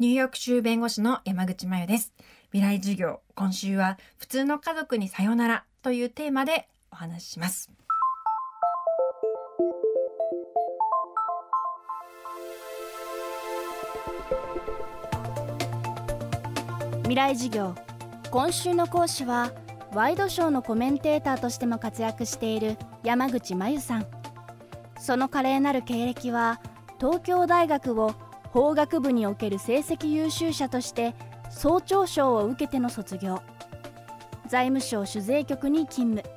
ニューヨーク州弁護士の山口真由です。未来授業、今週は普通の家族にさよならというテーマでお話しします。未来授業今週の講師はワイドショーのコメンテーターとしても活躍している山口真由さんその華麗なる経歴は東京大学を法学部における成績優秀者として総長賞を受けての卒業。財務省酒税局に勤務。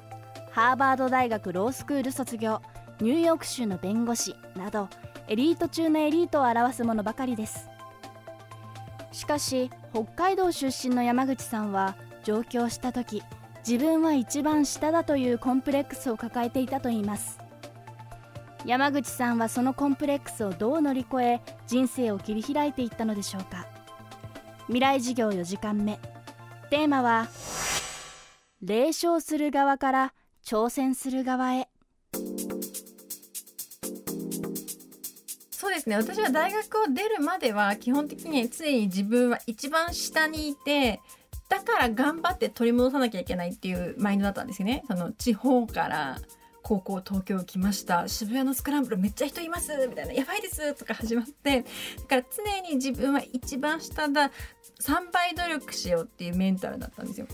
ハーバード大学ロースクール卒業。ニューヨーク州の弁護士。などエリート中のエリートを表すものばかりです。しかし北海道出身の山口さんは上京した時自分は一番下だというコンプレックスを抱えていたといいます。山口さんはそのコンプレックスをどう乗り越え人生を切り開いていったのでしょうか？未来授業4時間目テーマは霊障する側から挑戦する側へそうですね。私は大学を出るまでは基本的に常に自分は一番下にいて、だから頑張って取り戻さなきゃいけないっていうマインドだったんですよね。その地方から高校東京来ました渋谷のスクランブルめっちゃ人いますみたいなやばいですとか始まってだから常に自分は一番下だ3倍努力しようっていうメンタルだったんですよ。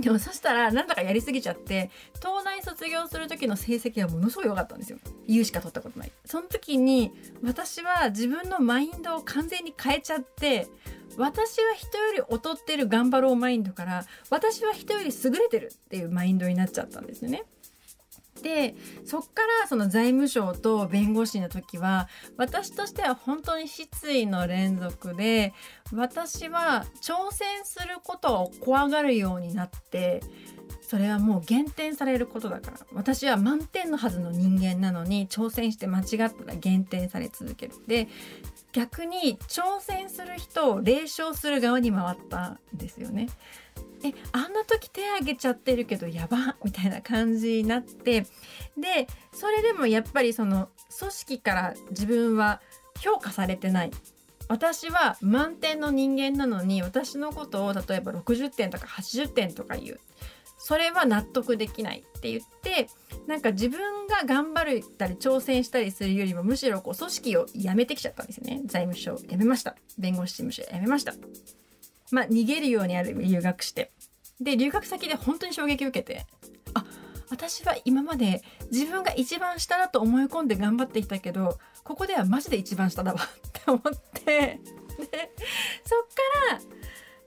でもそしたらなんだかやりすぎちゃって東大卒業する時の成績はものすごい良かったんですよ。U しか取ったことない。その時に私は自分のマインドを完全に変えちゃって私は人より劣ってる頑張ろうマインドから私は人より優れてるっていうマインドになっちゃったんですよね。でそっからその財務省と弁護士の時は私としては本当に失意の連続で私は挑戦することを怖がるようになってそれはもう減点されることだから私は満点のはずの人間なのに挑戦して間違ったら減点され続けるで逆に挑戦する人を冷笑する側に回ったんですよね。えあんな時手挙げちゃってるけどやばみたいな感じになってでそれでもやっぱりその組織から自分は評価されてない。私は満点の人間なのに私のことを例えば60点とか80点とか言う。それは納得できないって言ってなんか自分が頑張ったり挑戦したりするよりもむしろこう組織を辞めてきちゃったんですよね。財務省辞めました。弁護士事務所辞めました。まあ逃げるようにある留学して。で留学先で本当に衝撃を受けてあ私は今まで自分が一番下だと思い込んで頑張ってきたけどここではマジで一番下だわって思ってでそっから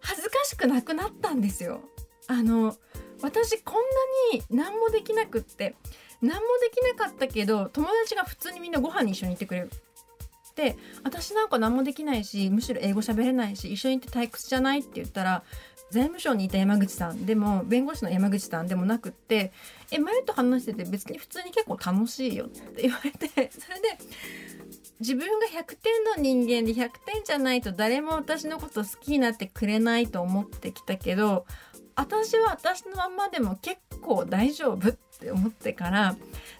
恥ずかしくなくなったんですよ。あの私こんなに何もできなくって何もできなかったけど友達が普通にみんなご飯に一緒に行ってくれるで私なんか何もできないしむしろ英語喋れないし一緒に行って退屈じゃないって言ったら財務省にいた山口さんでも弁護士の山口さんでもなくって「え前と話してて別に普通に結構楽しいよ」って 言われてそれで自分が100点の人間で100点じゃないと誰も私のこと好きになってくれないと思ってきたけど私は私のまんまでも結構大丈夫っって思ってから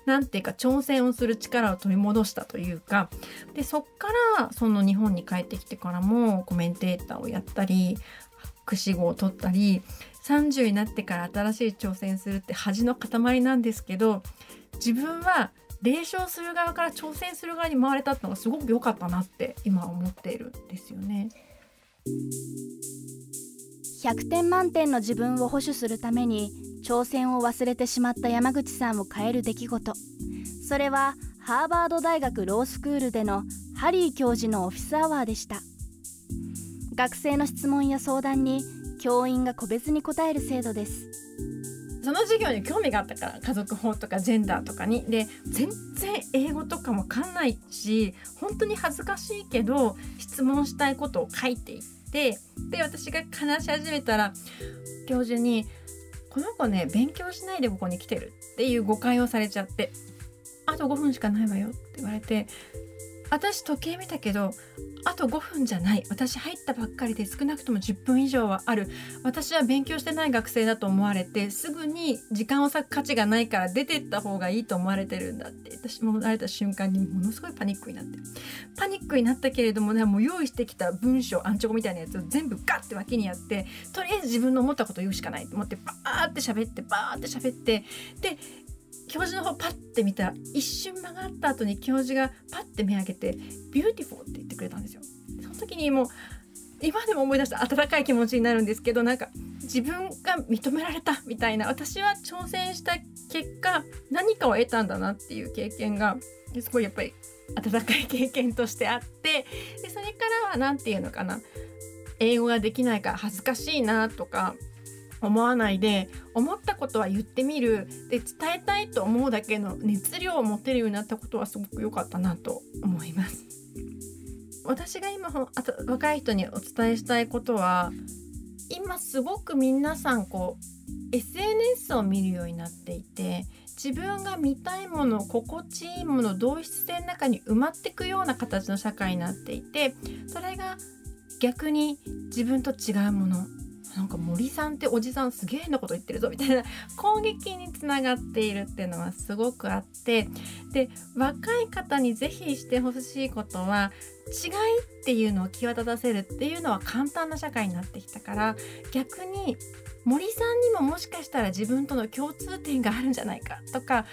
何ていうか挑戦をする力を取り戻したというかでそっからその日本に帰ってきてからもコメンテーターをやったり博士号を取ったり30になってから新しい挑戦するって恥の塊なんですけど自分は霊障する側から挑戦する側に回れたってのがすごく良かったなって今思っているんですよね。100点満点の自分を保守するために挑戦を忘れてしまった山口さんを変える出来事。それはハーバード大学ロースクールでのハリー教授のオフィスアワーでした。学生の質問や相談に教員が個別に答える制度です。その授業に興味があったから家族法とかジェンダーとかに。で全然英語とかも分かんないし本当に恥ずかしいけど質問したいことを書いていってで私が話し始めたら教授に「この子ね勉強しないでここに来てる」っていう誤解をされちゃって「あと5分しかないわよ」って言われて私時計見たけどあと5分じゃない。私入ったばっかりで少なくとも10分以上はある。私は勉強してない学生だと思われてすぐに時間を割く価値がないから出てった方がいいと思われてるんだって。私もられた瞬間にものすごいパニックになって。パニックになったけれどもねもう用意してきた文章アンチョコみたいなやつを全部ガッて脇にやってとりあえず自分の思ったこと言うしかないと思ってバーって喋ってバーって喋って。で教授の方パッて見たら一瞬間があった後に教授がパッて目開けて「 Beautiful」って言ってくれたんですよ。その時にもう今でも思い出した温かい気持ちになるんですけどなんか自分が認められたみたいな私は挑戦した結果何かを得たんだなっていう経験がすごいやっぱり温かい経験としてあってでそれからは何て言うのかな英語ができないから恥ずかしいなとか思わないで思ったことは言ってみる。で伝えたいと思うだけの熱量を持てるようになったことはすごく良かったなと思います。私が今あと若い人にお伝えしたいことは今すごく皆さんこう SNS を見るようになっていて自分が見たいもの心地いいもの同質性の中に埋まっていくような形の社会になっていてそれが逆に自分と違うものなんか森さんっておじさんすげえなこと言ってるぞみたいな 攻撃につながっているっていうのはすごくあってで若い方に是非してほしいことは違いっていうのを際立たせるっていうのは簡単な社会になってきたから逆に森さんにももしかしたら自分との共通点があるんじゃないかとか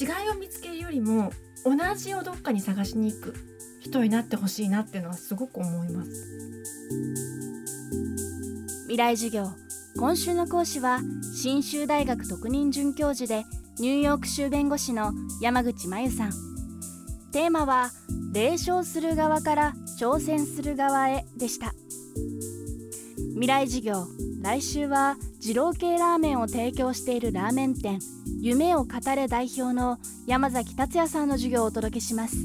違いを見つけるよりも同じをどっかに探しに行く人になってほしいなっていうのはすごく思います。未来授業今週の講師は信州大学特任准教授でニューヨーク州弁護士の山口真由さん。テーマは霊障する側から挑戦する側へでした。未来授業来週は二郎系ラーメンを提供しているラーメン店夢を語れ代表の山崎達也さんの授業をお届けします。